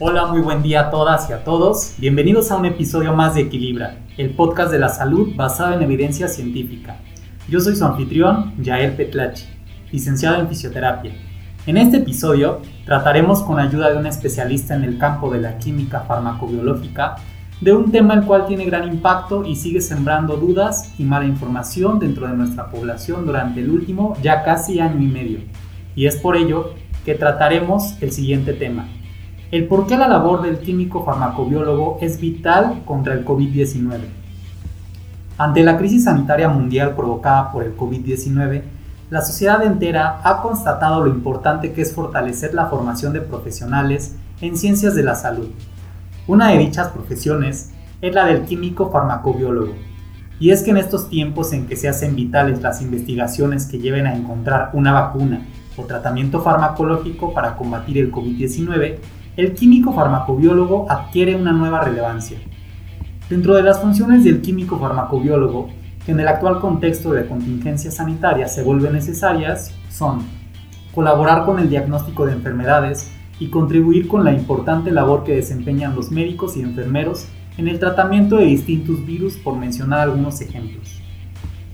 Hola, muy buen día a todas y a todos. Bienvenidos a un episodio más de Equilibra, el podcast de la salud basado en evidencia científica. Yo soy su anfitrión, Yael Petlachi, licenciado en fisioterapia. En este episodio trataremos con ayuda de un especialista en el campo de la química farmacobiológica de un tema el cual tiene gran impacto y sigue sembrando dudas y mala información dentro de nuestra población durante el último ya casi año y medio. Y es por ello que trataremos el siguiente tema, el por qué la labor del químico farmacobiólogo es vital contra el COVID-19. Ante la crisis sanitaria mundial provocada por el COVID-19, la sociedad entera ha constatado lo importante que es fortalecer la formación de profesionales en ciencias de la salud. Una de dichas profesiones es la del químico farmacobiólogo. Y es que en estos tiempos en que se hacen vitales las investigaciones que lleven a encontrar una vacuna o tratamiento farmacológico para combatir el COVID-19, el químico farmacobiólogo adquiere una nueva relevancia. Dentro de las funciones del químico farmacobiólogo, que en el actual contexto de contingencia sanitaria se vuelven necesarias, son colaborar con el diagnóstico de enfermedades y contribuir con la importante labor que desempeñan los médicos y enfermeros en el tratamiento de distintos virus, por mencionar algunos ejemplos.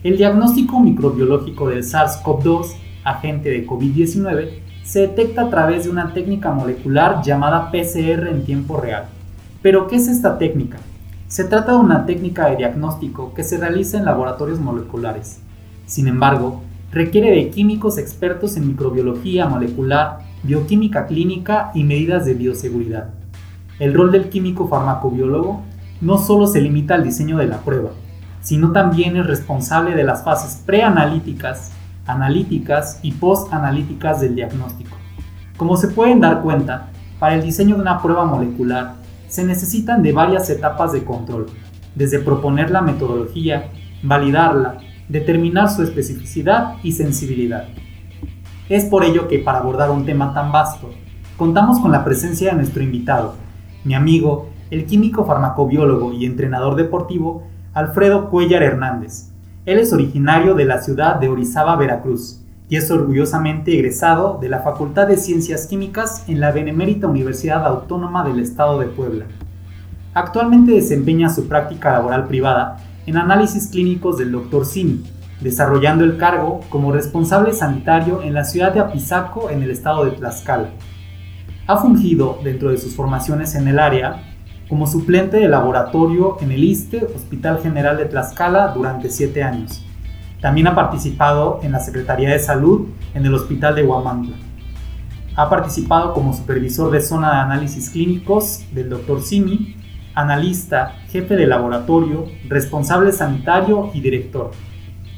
El diagnóstico microbiológico del SARS-CoV-2, agente de COVID-19, se detecta a través de una técnica molecular llamada PCR en tiempo real. ¿Pero qué es esta técnica? Se trata de una técnica de diagnóstico que se realiza en laboratorios moleculares. Sin embargo, requiere de químicos expertos en microbiología molecular, bioquímica clínica y medidas de bioseguridad. El rol del químico farmacobiólogo no solo se limita al diseño de la prueba, sino también es responsable de las fases preanalíticas, analíticas y post-analíticas del diagnóstico. Como se pueden dar cuenta, para el diseño de una prueba molecular se necesitan de varias etapas de control, desde proponer la metodología, validarla, determinar su especificidad y sensibilidad. Es por ello que para abordar un tema tan vasto, contamos con la presencia de nuestro invitado, mi amigo, el químico farmacobiólogo y entrenador deportivo Alfredo Cuellar Hernández, él es originario de la ciudad de Orizaba, Veracruz, y es orgullosamente egresado de la Facultad de Ciencias Químicas en la Benemérita Universidad Autónoma del Estado de Puebla. Actualmente desempeña su práctica laboral privada en análisis clínicos del Dr. Simi, desarrollando el cargo como responsable sanitario en la ciudad de Apizaco en el estado de Tlaxcala. Ha fungido, dentro de sus formaciones en el área, como suplente de laboratorio en el ISTE, Hospital General de Tlaxcala, durante siete años. También ha participado en la Secretaría de Salud en el Hospital de Huamantla. Ha participado como supervisor de zona de análisis clínicos del Dr. Simi, analista, jefe de laboratorio, responsable sanitario y director.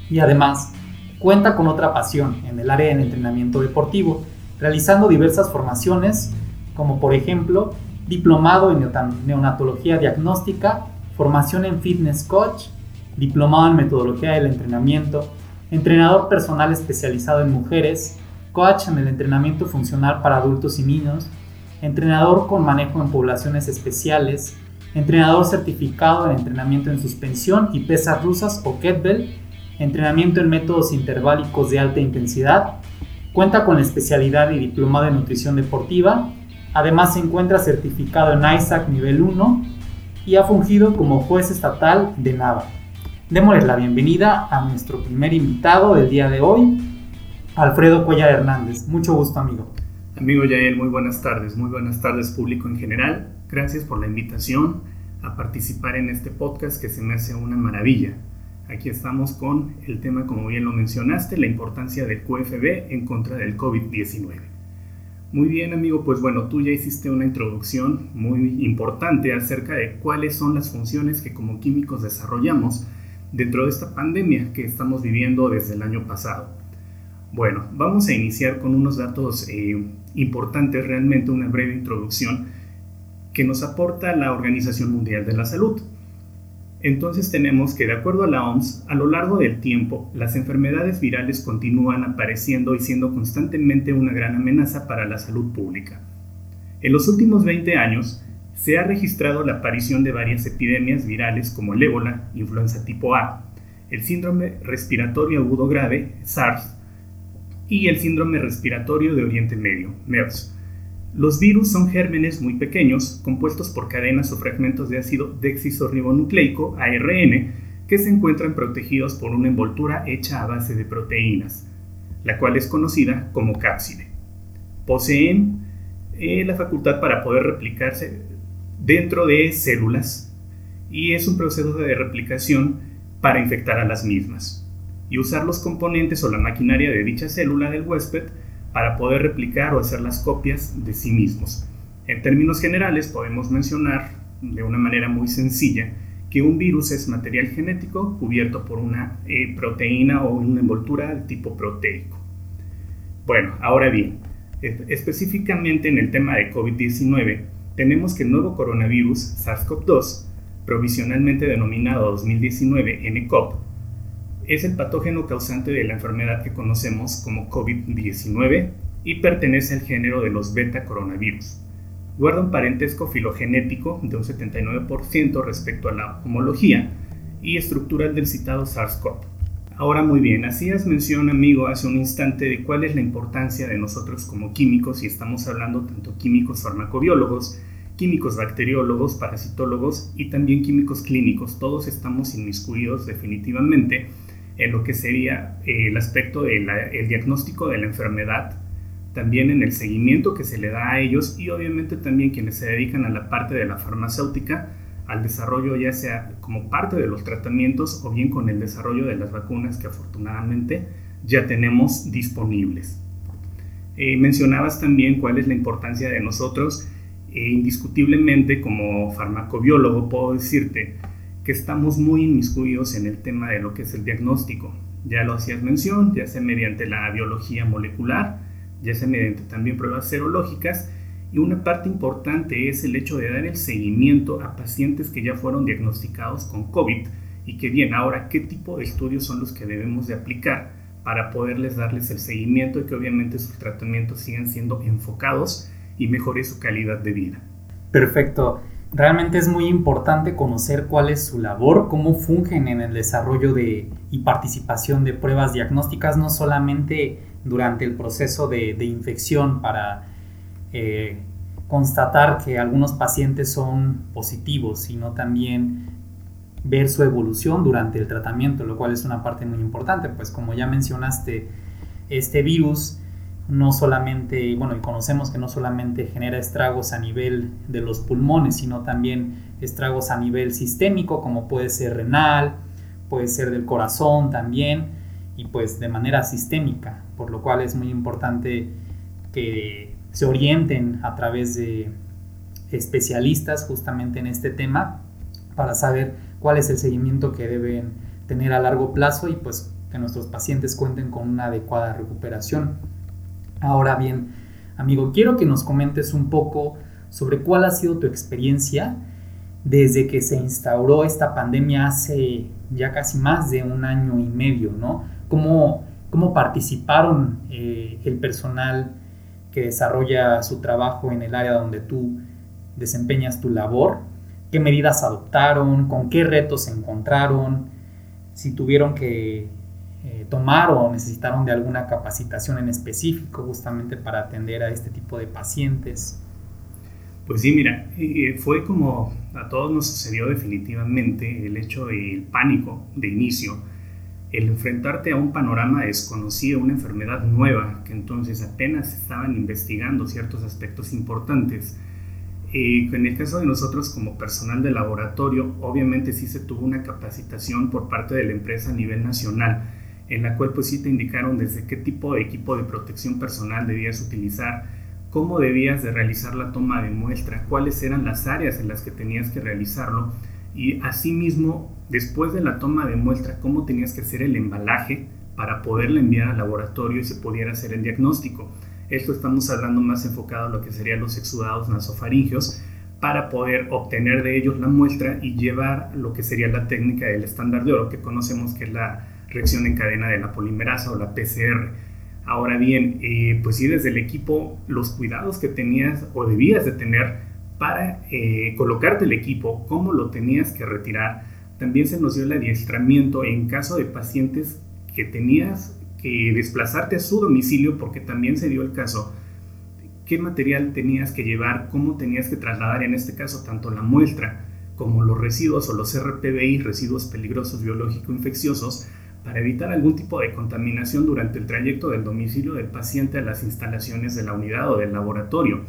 Y además, cuenta con otra pasión en el área del entrenamiento deportivo, realizando diversas formaciones, como por ejemplo diplomado en neonatología diagnóstica, formación en fitness coach, diplomado en metodología del entrenamiento, entrenador personal especializado en mujeres, coach en el entrenamiento funcional para adultos y niños, entrenador con manejo en poblaciones especiales, entrenador certificado en entrenamiento en suspensión y pesas rusas o kettlebell, entrenamiento en métodos interválicos de alta intensidad, cuenta con especialidad y diplomado en nutrición deportiva Además se encuentra certificado en ISAC nivel 1 y ha fungido como juez estatal de NAVA. Démosle la bienvenida a nuestro primer invitado del día de hoy, Alfredo Cuellar Hernández. Mucho gusto, amigo. Amigo Yael, muy buenas tardes, muy buenas tardes público en general. Gracias por la invitación a participar en este podcast que se me hace una maravilla. Aquí estamos con el tema, como bien lo mencionaste, la importancia del QFB en contra del COVID-19. Muy bien, amigo, pues bueno, tú ya hiciste una introducción muy importante acerca de cuáles son las funciones que como químicos desarrollamos dentro de esta pandemia que estamos viviendo desde el año pasado. Bueno, vamos a iniciar con unos datos eh, importantes, realmente una breve introducción que nos aporta la Organización Mundial de la Salud. Entonces tenemos que, de acuerdo a la OMS, a lo largo del tiempo, las enfermedades virales continúan apareciendo y siendo constantemente una gran amenaza para la salud pública. En los últimos 20 años, se ha registrado la aparición de varias epidemias virales como el ébola, influenza tipo A, el síndrome respiratorio agudo grave, SARS, y el síndrome respiratorio de Oriente Medio, MERS, Los virus son gérmenes muy pequeños, compuestos por cadenas o fragmentos de ácido desoxirribonucleico, ARN, que se encuentran protegidos por una envoltura hecha a base de proteínas, la cual es conocida como cápside. Poseen eh, la facultad para poder replicarse dentro de células y es un proceso de replicación para infectar a las mismas y usar los componentes o la maquinaria de dicha célula del huésped para poder replicar o hacer las copias de sí mismos. En términos generales podemos mencionar de una manera muy sencilla que un virus es material genético cubierto por una eh, proteína o una envoltura de tipo proteico. Bueno, ahora bien, específicamente en el tema de COVID-19, tenemos que el nuevo coronavirus SARS-CoV-2, provisionalmente denominado 2019 NCOV, es el patógeno causante de la enfermedad que conocemos como COVID-19 y pertenece al género de los beta coronavirus. Guarda un parentesco filogenético de un 79% respecto a la homología y estructural del citado SARS-CoV. Ahora muy bien, hacías mención amigo hace un instante de cuál es la importancia de nosotros como químicos y estamos hablando tanto químicos farmacobiólogos, químicos bacteriólogos, parasitólogos y también químicos clínicos. Todos estamos inmiscuidos definitivamente en lo que sería eh, el aspecto del diagnóstico de la enfermedad, también en el seguimiento que se le da a ellos y obviamente también quienes se dedican a la parte de la farmacéutica, al desarrollo ya sea como parte de los tratamientos o bien con el desarrollo de las vacunas que afortunadamente ya tenemos disponibles. Eh, mencionabas también cuál es la importancia de nosotros, e indiscutiblemente como farmacobiólogo puedo decirte que estamos muy inmiscuidos en el tema de lo que es el diagnóstico. Ya lo hacías mención, ya sea mediante la biología molecular, ya sea mediante también pruebas serológicas, y una parte importante es el hecho de dar el seguimiento a pacientes que ya fueron diagnosticados con COVID y que bien, ahora, ¿qué tipo de estudios son los que debemos de aplicar para poderles darles el seguimiento y que obviamente sus tratamientos sigan siendo enfocados y mejore su calidad de vida? Perfecto. Realmente es muy importante conocer cuál es su labor, cómo fungen en el desarrollo de, y participación de pruebas diagnósticas, no solamente durante el proceso de, infección para eh, constatar que algunos pacientes son positivos, sino también ver su evolución durante el tratamiento, lo cual es una parte muy importante, pues como ya mencionaste, este virus no solamente, bueno, y conocemos que no solamente genera estragos a nivel de los pulmones, sino también estragos a nivel sistémico, como puede ser renal, puede ser del corazón también, y pues de manera sistémica, por lo cual es muy importante que se orienten a través de especialistas justamente en este tema para saber cuál es el seguimiento que deben tener a largo plazo y pues que nuestros pacientes cuenten con una adecuada recuperación. Ahora bien, amigo, quiero que nos comentes un poco sobre cuál ha sido tu experiencia desde que se instauró esta pandemia hace ya casi más de un año y medio, ¿no? ¿Cómo, cómo participaron eh, el personal que desarrolla su trabajo en el área donde tú desempeñas tu labor? ¿Qué medidas adoptaron? ¿Con qué retos se encontraron? Si tuvieron que eh, tomar o necesitaron de alguna capacitación en específico justamente para atender a este tipo de pacientes? Pues sí, mira, eh, fue como a todos nos sucedió definitivamente el hecho del pánico de inicio, el enfrentarte a un panorama desconocido, una enfermedad nueva, que entonces apenas estaban investigando ciertos aspectos importantes. Eh, en el caso de nosotros como personal de laboratorio, obviamente sí se tuvo una capacitación por parte de la empresa a nivel nacional en la cual pues sí te indicaron desde qué tipo de equipo de protección personal debías utilizar, cómo debías de realizar la toma de muestra, cuáles eran las áreas en las que tenías que realizarlo y asimismo después de la toma de muestra cómo tenías que hacer el embalaje para poderla enviar al laboratorio y se pudiera hacer el diagnóstico. Esto estamos hablando más enfocado a lo que serían los exudados nasofaringios para poder obtener de ellos la muestra y llevar lo que sería la técnica del estándar de oro que conocemos que es la reacción en cadena de la polimerasa o la PCR. Ahora bien, eh, pues sí, desde el equipo, los cuidados que tenías o debías de tener para eh, colocarte el equipo, cómo lo tenías que retirar. También se nos dio el adiestramiento en caso de pacientes que tenías que desplazarte a su domicilio, porque también se dio el caso qué material tenías que llevar, cómo tenías que trasladar en este caso tanto la muestra como los residuos o los RPBI, residuos peligrosos biológico-infecciosos, para evitar algún tipo de contaminación durante el trayecto del domicilio del paciente a las instalaciones de la unidad o del laboratorio.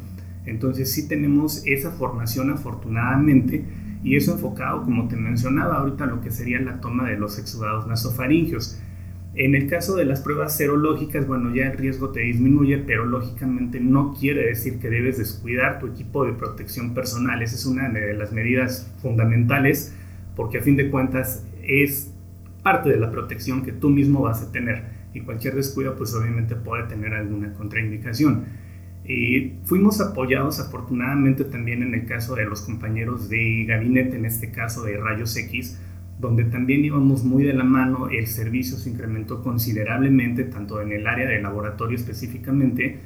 Entonces sí tenemos esa formación afortunadamente y eso enfocado, como te mencionaba ahorita, lo que sería la toma de los exudados nasofaringios. En el caso de las pruebas serológicas, bueno, ya el riesgo te disminuye, pero lógicamente no quiere decir que debes descuidar tu equipo de protección personal. Esa es una de las medidas fundamentales porque a fin de cuentas es parte de la protección que tú mismo vas a tener y cualquier descuido pues obviamente puede tener alguna contraindicación. Y fuimos apoyados afortunadamente también en el caso de los compañeros de gabinete, en este caso de rayos X, donde también íbamos muy de la mano, el servicio se incrementó considerablemente, tanto en el área de laboratorio específicamente,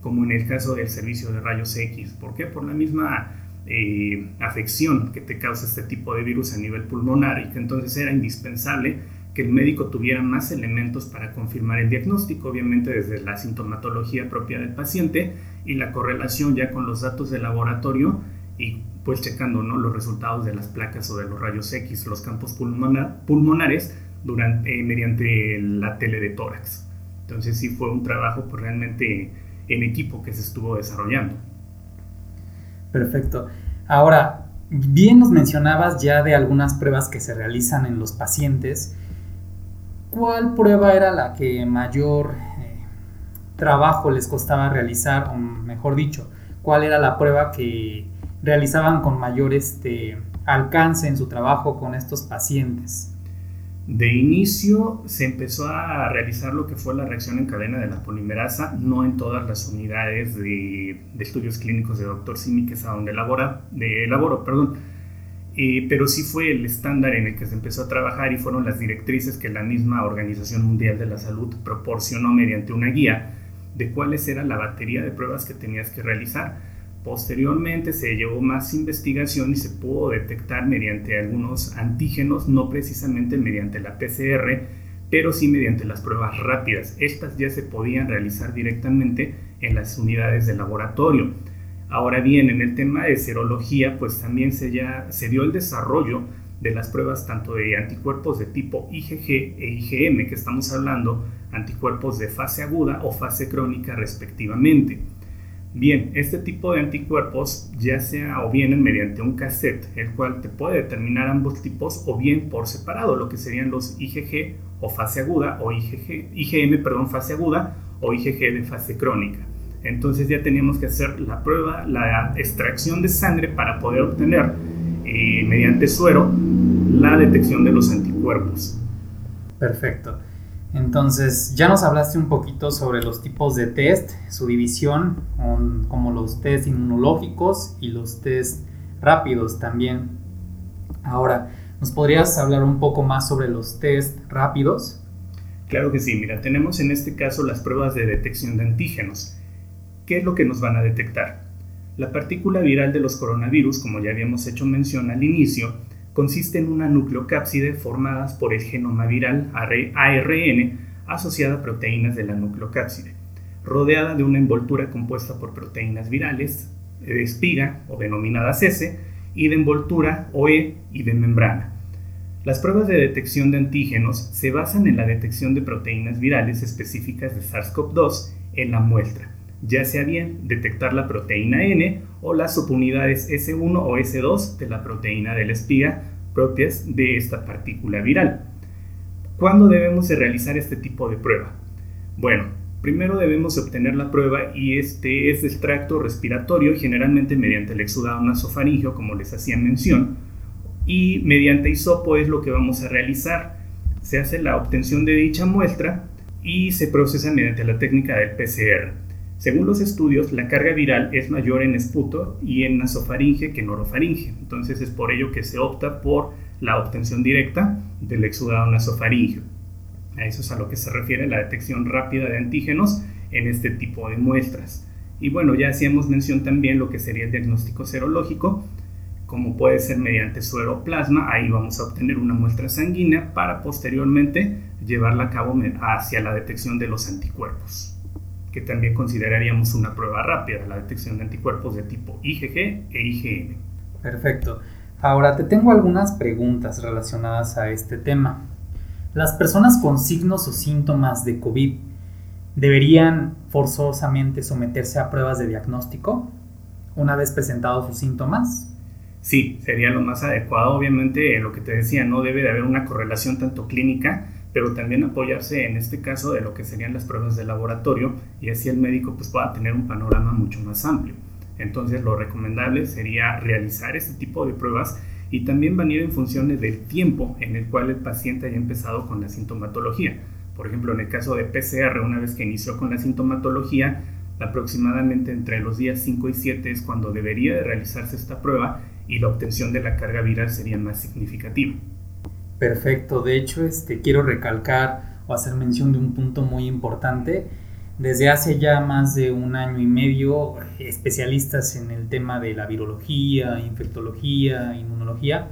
como en el caso del servicio de rayos X. ¿Por qué? Por la misma eh, afección que te causa este tipo de virus a nivel pulmonar y que entonces era indispensable que el médico tuviera más elementos para confirmar el diagnóstico, obviamente desde la sintomatología propia del paciente y la correlación ya con los datos de laboratorio y pues checando ¿no? los resultados de las placas o de los rayos X, los campos pulmonares durante, eh, mediante la tele de tórax. Entonces sí fue un trabajo pues, realmente en equipo que se estuvo desarrollando. Perfecto. Ahora, bien nos mencionabas ya de algunas pruebas que se realizan en los pacientes. ¿Cuál prueba era la que mayor eh, trabajo les costaba realizar? O mejor dicho, ¿cuál era la prueba que realizaban con mayor este, alcance en su trabajo con estos pacientes? De inicio se empezó a realizar lo que fue la reacción en cadena de la polimerasa, no en todas las unidades de, estudios clínicos de Dr. Simi, que es a donde elabora, de elaboro, perdón. Eh, pero sí fue el estándar en el que se empezó a trabajar y fueron las directrices que la misma Organización Mundial de la Salud proporcionó mediante una guía de cuáles era la batería de pruebas que tenías que realizar Posteriormente se llevó más investigación y se pudo detectar mediante algunos antígenos, no precisamente mediante la PCR, pero sí mediante las pruebas rápidas. Estas ya se podían realizar directamente en las unidades de laboratorio. Ahora bien, en el tema de serología, pues también se, ya, se dio el desarrollo de las pruebas tanto de anticuerpos de tipo IgG e IgM, que estamos hablando, anticuerpos de fase aguda o fase crónica respectivamente. Bien, este tipo de anticuerpos ya sea o vienen mediante un cassette, el cual te puede determinar ambos tipos o bien por separado, lo que serían los IgG o fase aguda o IgG, IgM, perdón, fase aguda o IgG de fase crónica. Entonces ya teníamos que hacer la prueba, la extracción de sangre para poder obtener eh, mediante suero la detección de los anticuerpos. Perfecto. Entonces, ya nos hablaste un poquito sobre los tipos de test, su división, como los test inmunológicos y los test rápidos también. Ahora, ¿nos podrías hablar un poco más sobre los test rápidos? Claro que sí, mira, tenemos en este caso las pruebas de detección de antígenos. ¿Qué es lo que nos van a detectar? La partícula viral de los coronavirus, como ya habíamos hecho mención al inicio, consiste en una nucleocápside formada por el genoma viral ARN asociada a proteínas de la nucleocápside, rodeada de una envoltura compuesta por proteínas virales de espiga o denominadas S y de envoltura OE y de membrana. Las pruebas de detección de antígenos se basan en la detección de proteínas virales específicas de SARS-CoV-2 en la muestra, ya sea bien detectar la proteína N o las subunidades S1 o S2 de la proteína de la espiga propias de esta partícula viral. ¿Cuándo debemos de realizar este tipo de prueba? Bueno, primero debemos obtener la prueba y este es de extracto respiratorio, generalmente mediante el exudado nasofaringeo, como les hacía mención, y mediante hisopo es lo que vamos a realizar. Se hace la obtención de dicha muestra y se procesa mediante la técnica del PCR. Según los estudios, la carga viral es mayor en esputo y en nasofaringe que en orofaringe. Entonces es por ello que se opta por la obtención directa del exudado nasofaringeo. A eso es a lo que se refiere la detección rápida de antígenos en este tipo de muestras. Y bueno, ya hacíamos mención también lo que sería el diagnóstico serológico, como puede ser mediante suero plasma, ahí vamos a obtener una muestra sanguínea para posteriormente llevarla a cabo hacia la detección de los anticuerpos. Que también consideraríamos una prueba rápida, la detección de anticuerpos de tipo IgG e IgM. Perfecto. Ahora te tengo algunas preguntas relacionadas a este tema. ¿Las personas con signos o síntomas de COVID deberían forzosamente someterse a pruebas de diagnóstico una vez presentados sus síntomas? Sí, sería lo más adecuado. Obviamente, lo que te decía, no debe de haber una correlación tanto clínica, pero también apoyarse en este caso de lo que serían las pruebas de laboratorio y así el médico pues pueda tener un panorama mucho más amplio. Entonces, lo recomendable sería realizar este tipo de pruebas y también van a ir en función del tiempo en el cual el paciente haya empezado con la sintomatología. Por ejemplo, en el caso de PCR, una vez que inició con la sintomatología, aproximadamente entre los días 5 y 7 es cuando debería de realizarse esta prueba y la obtención de la carga viral sería más significativa. Perfecto, de hecho este, quiero recalcar o hacer mención de un punto muy importante. Desde hace ya más de un año y medio, especialistas en el tema de la virología, infectología, inmunología,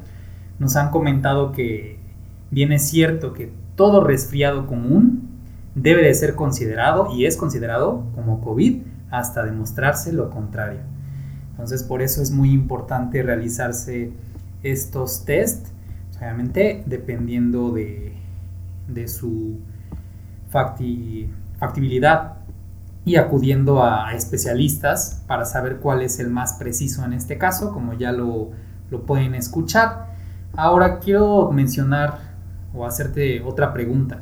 nos han comentado que bien es cierto que todo resfriado común debe de ser considerado y es considerado como COVID hasta demostrarse lo contrario. Entonces por eso es muy importante realizarse estos test, obviamente dependiendo de, su factibilidad y acudiendo a especialistas para saber cuál es el más preciso en este caso, como ya lo, lo pueden escuchar. Ahora quiero mencionar o hacerte otra pregunta.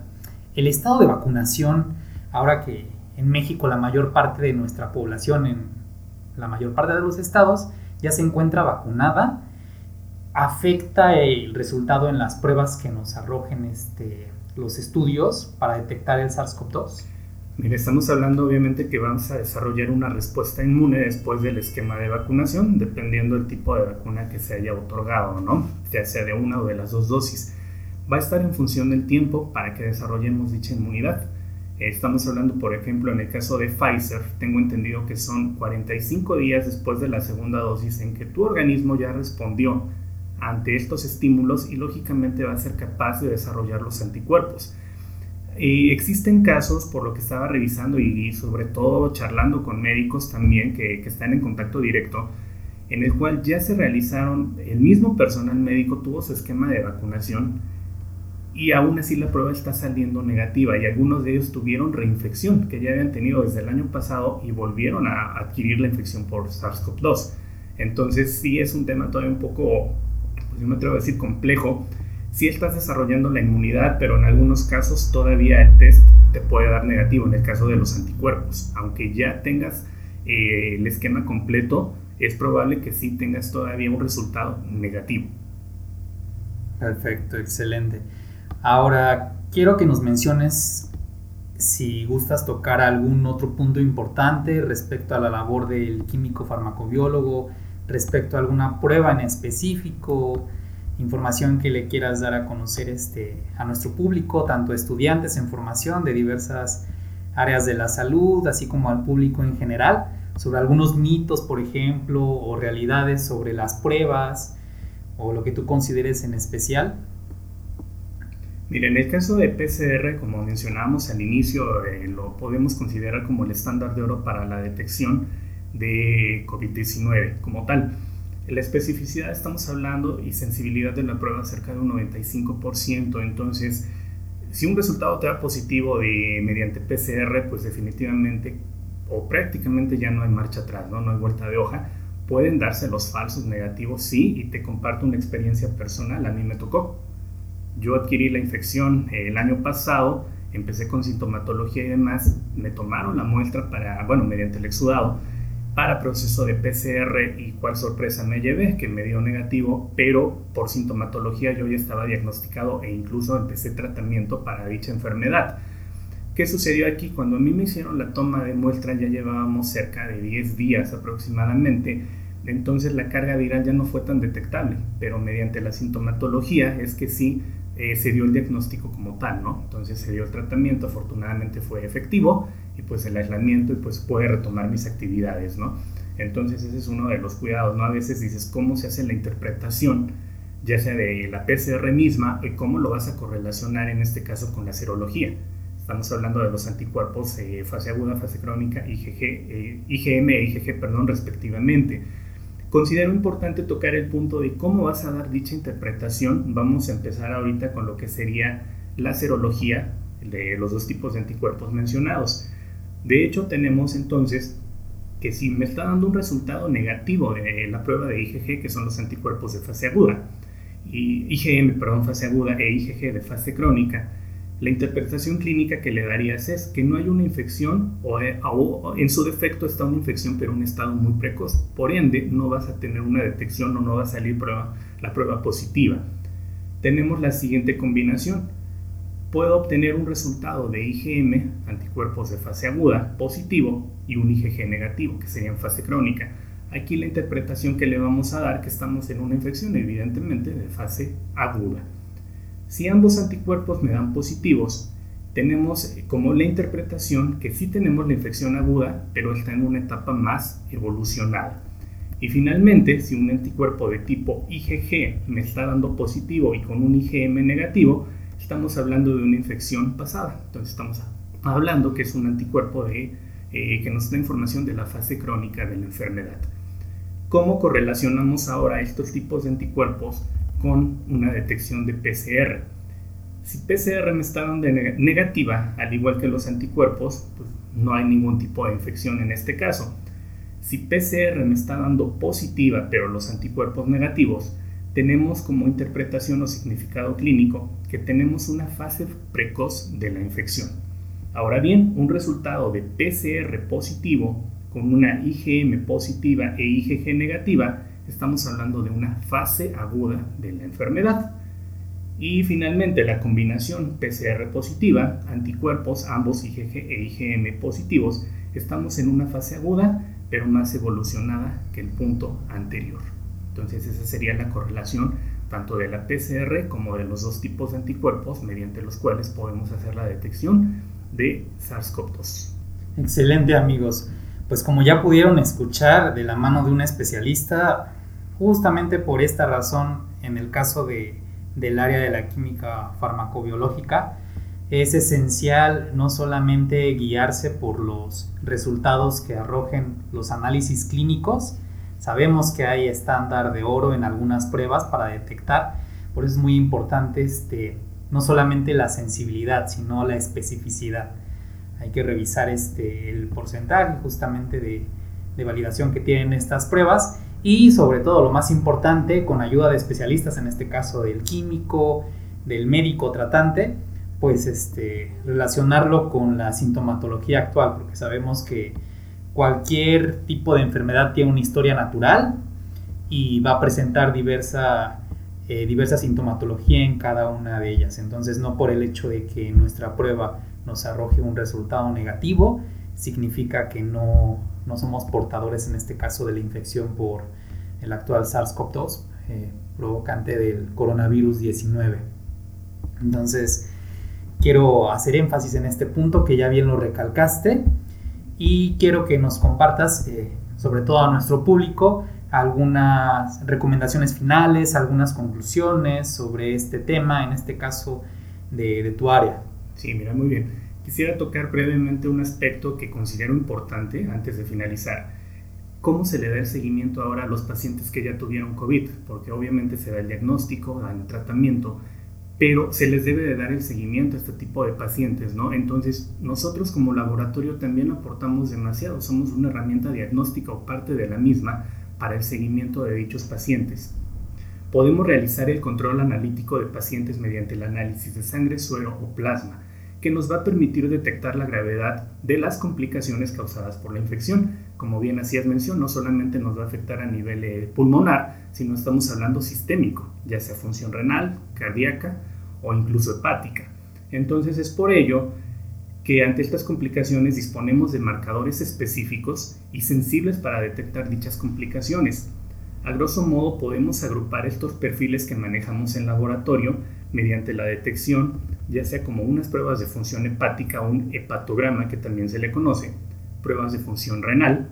El estado de vacunación, ahora que en México la mayor parte de nuestra población, en la mayor parte de los estados, ya se encuentra vacunada, afecta el resultado en las pruebas que nos arrojen este, los estudios para detectar el SARS-CoV-2? Mire, estamos hablando obviamente que vamos a desarrollar una respuesta inmune después del esquema de vacunación, dependiendo del tipo de vacuna que se haya otorgado, ¿no? Ya sea de una o de las dos dosis va a estar en función del tiempo para que desarrollemos dicha inmunidad. Estamos hablando, por ejemplo, en el caso de Pfizer, tengo entendido que son 45 días después de la segunda dosis en que tu organismo ya respondió ante estos estímulos y lógicamente va a ser capaz de desarrollar los anticuerpos. Y existen casos, por lo que estaba revisando y sobre todo charlando con médicos también que, que están en contacto directo, en el cual ya se realizaron, el mismo personal médico tuvo su esquema de vacunación y aún así la prueba está saliendo negativa y algunos de ellos tuvieron reinfección que ya habían tenido desde el año pasado y volvieron a adquirir la infección por SARS-CoV-2. Entonces sí es un tema todavía un poco, yo me atrevo a decir complejo. Sí estás desarrollando la inmunidad, pero en algunos casos todavía el test te puede dar negativo en el caso de los anticuerpos. Aunque ya tengas eh, el esquema completo, es probable que sí tengas todavía un resultado negativo. Perfecto, excelente. Ahora, quiero que nos menciones si gustas tocar algún otro punto importante respecto a la labor del químico farmacobiólogo, respecto a alguna prueba en específico, información que le quieras dar a conocer este, a nuestro público, tanto estudiantes en formación de diversas áreas de la salud, así como al público en general, sobre algunos mitos, por ejemplo, o realidades sobre las pruebas, o lo que tú consideres en especial. Mira, en el caso de PCR, como mencionábamos al inicio, eh, lo podemos considerar como el estándar de oro para la detección de COVID-19 como tal. La especificidad estamos hablando y sensibilidad de la prueba cerca de un 95%, entonces si un resultado te da positivo de, mediante PCR, pues definitivamente o prácticamente ya no hay marcha atrás, ¿no? no hay vuelta de hoja. Pueden darse los falsos negativos, sí, y te comparto una experiencia personal, a mí me tocó yo adquirí la infección eh, el año pasado, empecé con sintomatología y demás, me tomaron la muestra para, bueno, mediante el exudado, para proceso de PCR y cuál sorpresa me llevé, que me dio negativo, pero por sintomatología yo ya estaba diagnosticado e incluso empecé tratamiento para dicha enfermedad. ¿Qué sucedió aquí? Cuando a mí me hicieron la toma de muestra ya llevábamos cerca de 10 días aproximadamente, entonces la carga viral ya no fue tan detectable, pero mediante la sintomatología es que sí eh, se dio el diagnóstico como tal, ¿no? Entonces se dio el tratamiento, afortunadamente fue efectivo y pues el aislamiento y pues puede retomar mis actividades, ¿no? Entonces ese es uno de los cuidados, ¿no? A veces dices cómo se hace la interpretación, ya sea de la PCR misma y cómo lo vas a correlacionar en este caso con la serología. Estamos hablando de los anticuerpos eh, fase aguda, fase crónica, IgG, eh, IgM e IgG, perdón, respectivamente. Considero importante tocar el punto de cómo vas a dar dicha interpretación. Vamos a empezar ahorita con lo que sería la serología de los dos tipos de anticuerpos mencionados. De hecho, tenemos entonces que si me está dando un resultado negativo de la prueba de IgG, que son los anticuerpos de fase aguda, y IgM, perdón, fase aguda e IgG de fase crónica, la interpretación clínica que le darías es que no hay una infección eh, o, en su defecto está una infección pero en un estado muy precoz. Por ende, no vas a tener una detección o no va a salir la prueba positiva. Tenemos la siguiente combinación. Puedo obtener un resultado de IgM, anticuerpos de fase aguda, positivo, y un IgG negativo, que sería en fase crónica. Aquí la interpretación que le vamos a dar que estamos en una infección, evidentemente, de fase aguda. Si ambos anticuerpos me dan positivos, tenemos como la interpretación que sí tenemos la infección aguda, pero está en una etapa más evolucionada. Y finalmente, si un anticuerpo de tipo IgG me está dando positivo y con un IgM negativo, estamos hablando de una infección pasada. Entonces estamos hablando que es un anticuerpo de, eh, que nos da información de la fase crónica de la enfermedad. ¿Cómo correlacionamos ahora estos tipos de anticuerpos con una detección de PCR. Si PCR me está dando negativa, al igual que los anticuerpos, pues no hay ningún tipo de infección en este caso. Si PCR me está dando positiva, pero los anticuerpos negativos, tenemos como interpretación o significado clínico que tenemos una fase precoz de la infección. Ahora bien, un resultado de PCR positivo con una IgM positiva e IgG negativa estamos hablando de una fase aguda de la enfermedad. Y finalmente la combinación PCR positiva, anticuerpos, ambos IgG e IgM positivos, estamos en una fase aguda, pero más evolucionada que el punto anterior. Entonces esa sería la correlación tanto de la PCR como de los dos tipos de anticuerpos mediante los cuales podemos hacer la detección de SARS-CoV-2. Excelente amigos. Pues como ya pudieron escuchar de la mano de un especialista, Justamente por esta razón, en el caso de, del área de la química farmacobiológica, es esencial no solamente guiarse por los resultados que arrojen los análisis clínicos, sabemos que hay estándar de oro en algunas pruebas para detectar, por eso es muy importante este, no solamente la sensibilidad, sino la especificidad. Hay que revisar este, el porcentaje justamente de, de validación que tienen estas pruebas y sobre todo lo más importante, con ayuda de especialistas, en este caso del químico, del médico tratante, pues este, relacionarlo con la sintomatología actual, porque sabemos que cualquier tipo de enfermedad tiene una historia natural y va a presentar diversa, eh, diversa sintomatología en cada una de ellas. Entonces no por el hecho de que nuestra prueba nos arroje un resultado negativo, significa que no, no somos portadores en este caso de la infección por el actual SARS-CoV-2, eh, provocante del coronavirus 19. Entonces, quiero hacer énfasis en este punto que ya bien lo recalcaste y quiero que nos compartas, eh, sobre todo a nuestro público, algunas recomendaciones finales, algunas conclusiones sobre este tema, en este caso de, de tu área. Sí, mira, muy bien. Quisiera tocar brevemente un aspecto que considero importante antes de finalizar. ¿Cómo se le da el seguimiento ahora a los pacientes que ya tuvieron COVID? Porque obviamente se da el diagnóstico, dan el tratamiento, pero se les debe de dar el seguimiento a este tipo de pacientes, ¿no? Entonces, nosotros como laboratorio también aportamos demasiado, somos una herramienta diagnóstica o parte de la misma para el seguimiento de dichos pacientes. Podemos realizar el control analítico de pacientes mediante el análisis de sangre, suero o plasma que nos va a permitir detectar la gravedad de las complicaciones causadas por la infección. Como bien hacías mención, no solamente nos va a afectar a nivel eh, pulmonar, sino estamos hablando sistémico, ya sea función renal, cardíaca o incluso hepática. Entonces es por ello que ante estas complicaciones disponemos de marcadores específicos y sensibles para detectar dichas complicaciones. A grosso modo podemos agrupar estos perfiles que manejamos en laboratorio mediante la detección, ya sea como unas pruebas de función hepática o un hepatograma que también se le conoce, pruebas de función renal,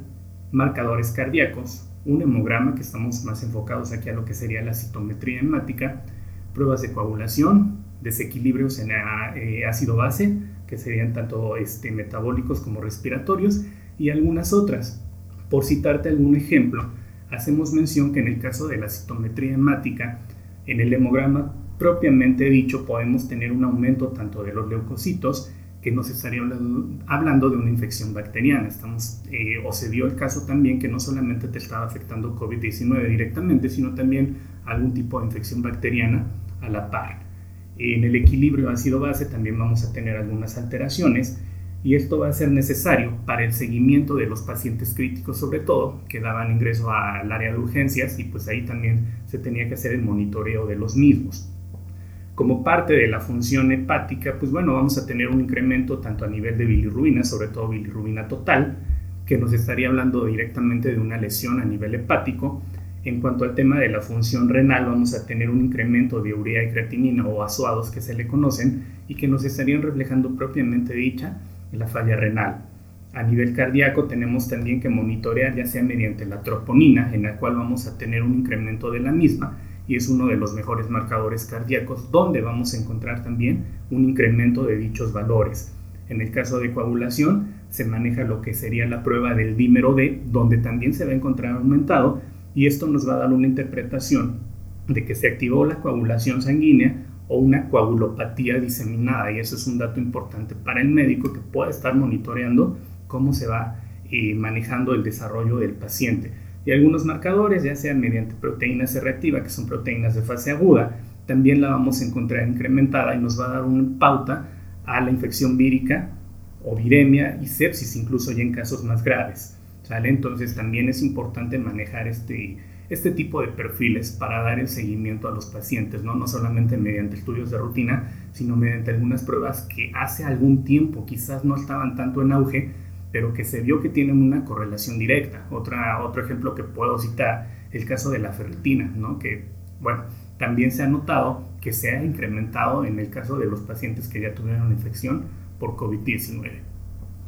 marcadores cardíacos, un hemograma que estamos más enfocados aquí a lo que sería la citometría hemática, pruebas de coagulación, desequilibrios en eh, ácido base, que serían tanto este, metabólicos como respiratorios, y algunas otras. Por citarte algún ejemplo, hacemos mención que en el caso de la citometría hemática, en el hemograma propiamente dicho podemos tener un aumento tanto de los leucocitos que nos estaría hablando de una infección bacteriana. Estamos, eh, o se dio el caso también que no solamente te estaba afectando COVID-19 directamente, sino también algún tipo de infección bacteriana a la par. En el equilibrio ácido-base también vamos a tener algunas alteraciones y esto va a ser necesario para el seguimiento de los pacientes críticos sobre todo que daban ingreso al área de urgencias y pues ahí también se tenía que hacer el monitoreo de los mismos. Como parte de la función hepática, pues bueno, vamos a tener un incremento tanto a nivel de bilirrubina, sobre todo bilirrubina total, que nos estaría hablando directamente de una lesión a nivel hepático. En cuanto al tema de la función renal, vamos a tener un incremento de urea y creatinina o azuados que se le conocen y que nos estarían reflejando propiamente dicha la falla renal. A nivel cardíaco tenemos también que monitorear ya sea mediante la troponina, en la cual vamos a tener un incremento de la misma y es uno de los mejores marcadores cardíacos donde vamos a encontrar también un incremento de dichos valores. En el caso de coagulación se maneja lo que sería la prueba del dímero D, donde también se va a encontrar aumentado y esto nos va a dar una interpretación de que se activó la coagulación sanguínea o una coagulopatía diseminada y eso es un dato importante para el médico que pueda estar monitoreando cómo se va eh, manejando el desarrollo del paciente. Y algunos marcadores, ya sea mediante proteína C reactiva, que son proteínas de fase aguda, también la vamos a encontrar incrementada y nos va a dar una pauta a la infección vírica o viremia y sepsis, incluso ya en casos más graves. ¿Sale? Entonces también es importante manejar este, este tipo de perfiles para dar el seguimiento a los pacientes, ¿no? no solamente mediante estudios de rutina, sino mediante algunas pruebas que hace algún tiempo quizás no estaban tanto en auge, pero que se vio que tienen una correlación directa. Otra, otro ejemplo que puedo citar, el caso de la ferritina, ¿no? que bueno, también se ha notado que se ha incrementado en el caso de los pacientes que ya tuvieron infección por COVID-19.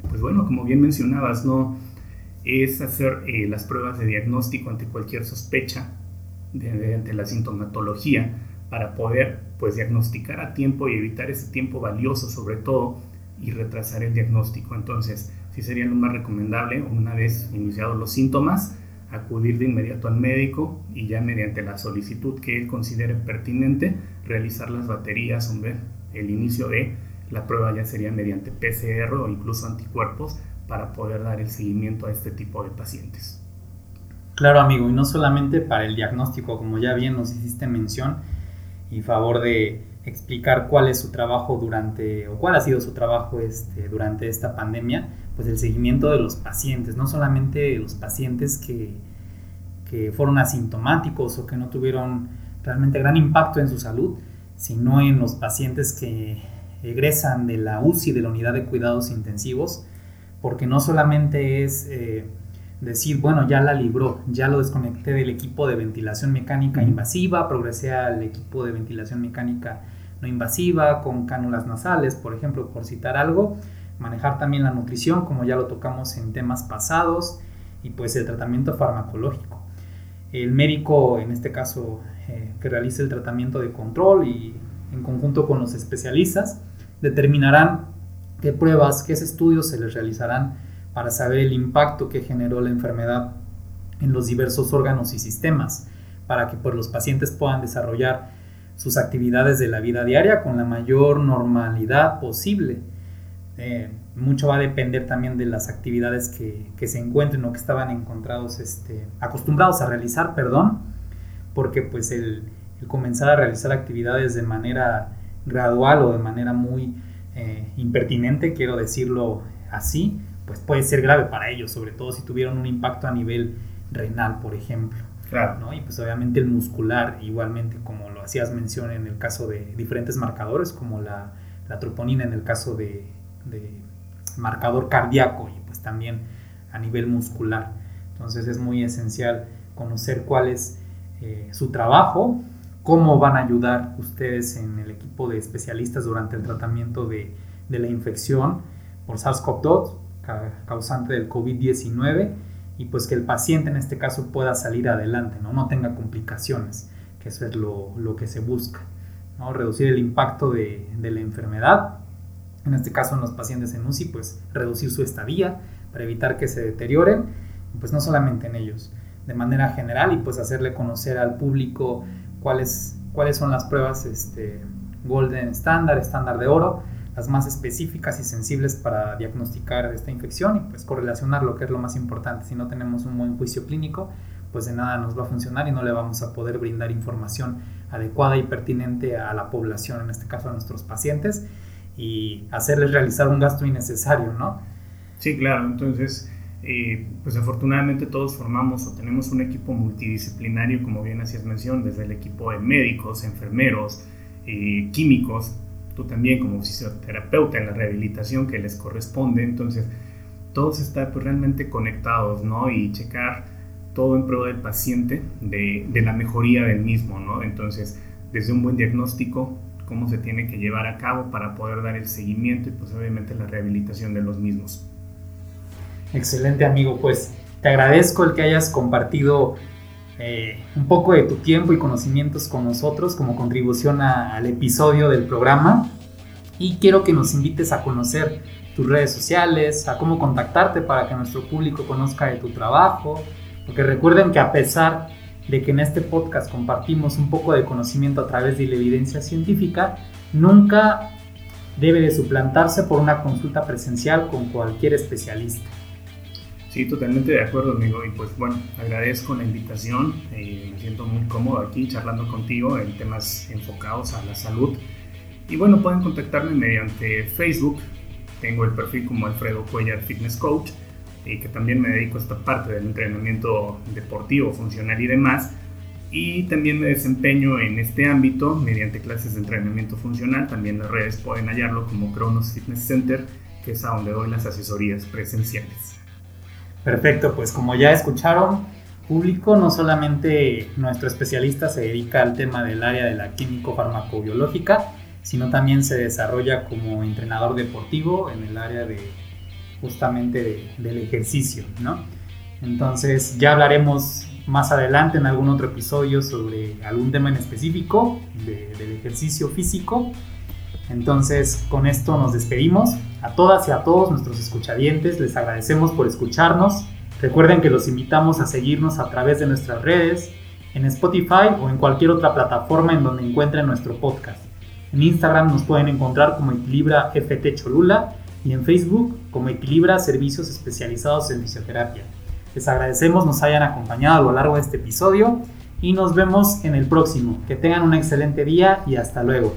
Pues bueno, como bien mencionabas, no es hacer eh, las pruebas de diagnóstico ante cualquier sospecha de, ante la sintomatología para poder pues diagnosticar a tiempo y evitar ese tiempo valioso sobre todo y retrasar el diagnóstico. Entonces, sí sería lo más recomendable una vez iniciados los síntomas acudir de inmediato al médico y ya mediante la solicitud que él considere pertinente realizar las baterías, ver el inicio de la prueba ya sería mediante PCR o incluso anticuerpos para poder dar el seguimiento a este tipo de pacientes. Claro, amigo, y no solamente para el diagnóstico, como ya bien nos hiciste mención, y favor de explicar cuál es su trabajo durante, o cuál ha sido su trabajo este, durante esta pandemia, pues el seguimiento de los pacientes, no solamente los pacientes que, que fueron asintomáticos o que no tuvieron realmente gran impacto en su salud, sino en los pacientes que egresan de la UCI, de la unidad de cuidados intensivos, porque no solamente es eh, decir, bueno, ya la libró, ya lo desconecté del equipo de ventilación mecánica invasiva, progresé al equipo de ventilación mecánica no invasiva, con cánulas nasales, por ejemplo, por citar algo, manejar también la nutrición, como ya lo tocamos en temas pasados, y pues el tratamiento farmacológico. El médico, en este caso, eh, que realice el tratamiento de control y en conjunto con los especialistas, determinarán qué pruebas, qué estudios se les realizarán para saber el impacto que generó la enfermedad en los diversos órganos y sistemas, para que pues, los pacientes puedan desarrollar sus actividades de la vida diaria con la mayor normalidad posible. Eh, mucho va a depender también de las actividades que, se encuentren o que estaban encontrados, este, acostumbrados a realizar, perdón, porque pues el, el comenzar a realizar actividades de manera gradual o de manera muy eh, impertinente, quiero decirlo así, pues puede ser grave para ellos, sobre todo si tuvieron un impacto a nivel renal, por ejemplo. Claro. Y pues obviamente el muscular, igualmente como lo hacías mención en el caso de diferentes marcadores, como la, la troponina en el caso de, marcador cardíaco y pues también a nivel muscular. Entonces es muy esencial conocer cuál es eh, su trabajo cómo van a ayudar ustedes en el equipo de especialistas durante el tratamiento de, la infección por SARS-CoV-2, causante del COVID-19, y pues que el paciente en este caso pueda salir adelante, no, no tenga complicaciones, que eso es lo, que se busca. ¿no? reducir el impacto de, de, la enfermedad, en este caso en los pacientes en UCI, pues reducir su estadía para evitar que se deterioren, pues no solamente en ellos, de manera general y pues hacerle conocer al público cuáles, cuáles son las pruebas este, Golden Standard, estándar de oro, las más específicas y sensibles para diagnosticar esta infección y pues correlacionar lo que es lo más importante. Si no tenemos un buen juicio clínico, pues de nada nos va a funcionar y no le vamos a poder brindar información adecuada y pertinente a la población, en este caso a nuestros pacientes, y hacerles realizar un gasto innecesario, ¿no? Sí, claro, entonces, eh, pues afortunadamente todos formamos o tenemos un equipo multidisciplinario, como bien hacías mención, desde el equipo de médicos, enfermeros, eh, químicos, tú también como fisioterapeuta en la rehabilitación que les corresponde, entonces todos están pues, realmente conectados, ¿no? Y checar todo en pro del paciente, de, de, la mejoría del mismo, ¿no? Entonces, desde un buen diagnóstico, cómo se tiene que llevar a cabo para poder dar el seguimiento y pues obviamente la rehabilitación de los mismos. Excelente amigo, pues te agradezco el que hayas compartido eh, un poco de tu tiempo y conocimientos con nosotros como contribución a, al episodio del programa. Y quiero que nos invites a conocer tus redes sociales, a cómo contactarte para que nuestro público conozca de tu trabajo, porque recuerden que a pesar de que en este podcast compartimos un poco de conocimiento a través de la evidencia científica, nunca debe de suplantarse por una consulta presencial con cualquier especialista. Sí, totalmente de acuerdo, amigo. Y pues bueno, agradezco la invitación. Eh, me siento muy cómodo aquí charlando contigo en temas enfocados a la salud. Y bueno, pueden contactarme mediante Facebook. Tengo el perfil como Alfredo Cuellar Fitness Coach y que también me dedico a esta parte del entrenamiento deportivo, funcional y demás. Y también me desempeño en este ámbito mediante clases de entrenamiento funcional. También las redes pueden hallarlo como Kronos Fitness Center, que es a donde doy las asesorías presenciales. Perfecto, pues como ya escucharon, público, no solamente nuestro especialista se dedica al tema del área de la químico farmacobiológica, sino también se desarrolla como entrenador deportivo en el área de justamente del ejercicio, ¿no? Entonces ya hablaremos más adelante en algún otro episodio sobre algún tema en específico del ejercicio físico. Entonces con esto nos despedimos. A todas y a todos nuestros escuchadientes les agradecemos por escucharnos. Recuerden que los invitamos a seguirnos a través de nuestras redes, en Spotify o en cualquier otra plataforma en donde encuentren nuestro podcast. En Instagram nos pueden encontrar como Equilibra FT Cholula y en Facebook como Equilibra Servicios Especializados en Fisioterapia. Les agradecemos nos hayan acompañado a lo largo de este episodio y nos vemos en el próximo. Que tengan un excelente día y hasta luego.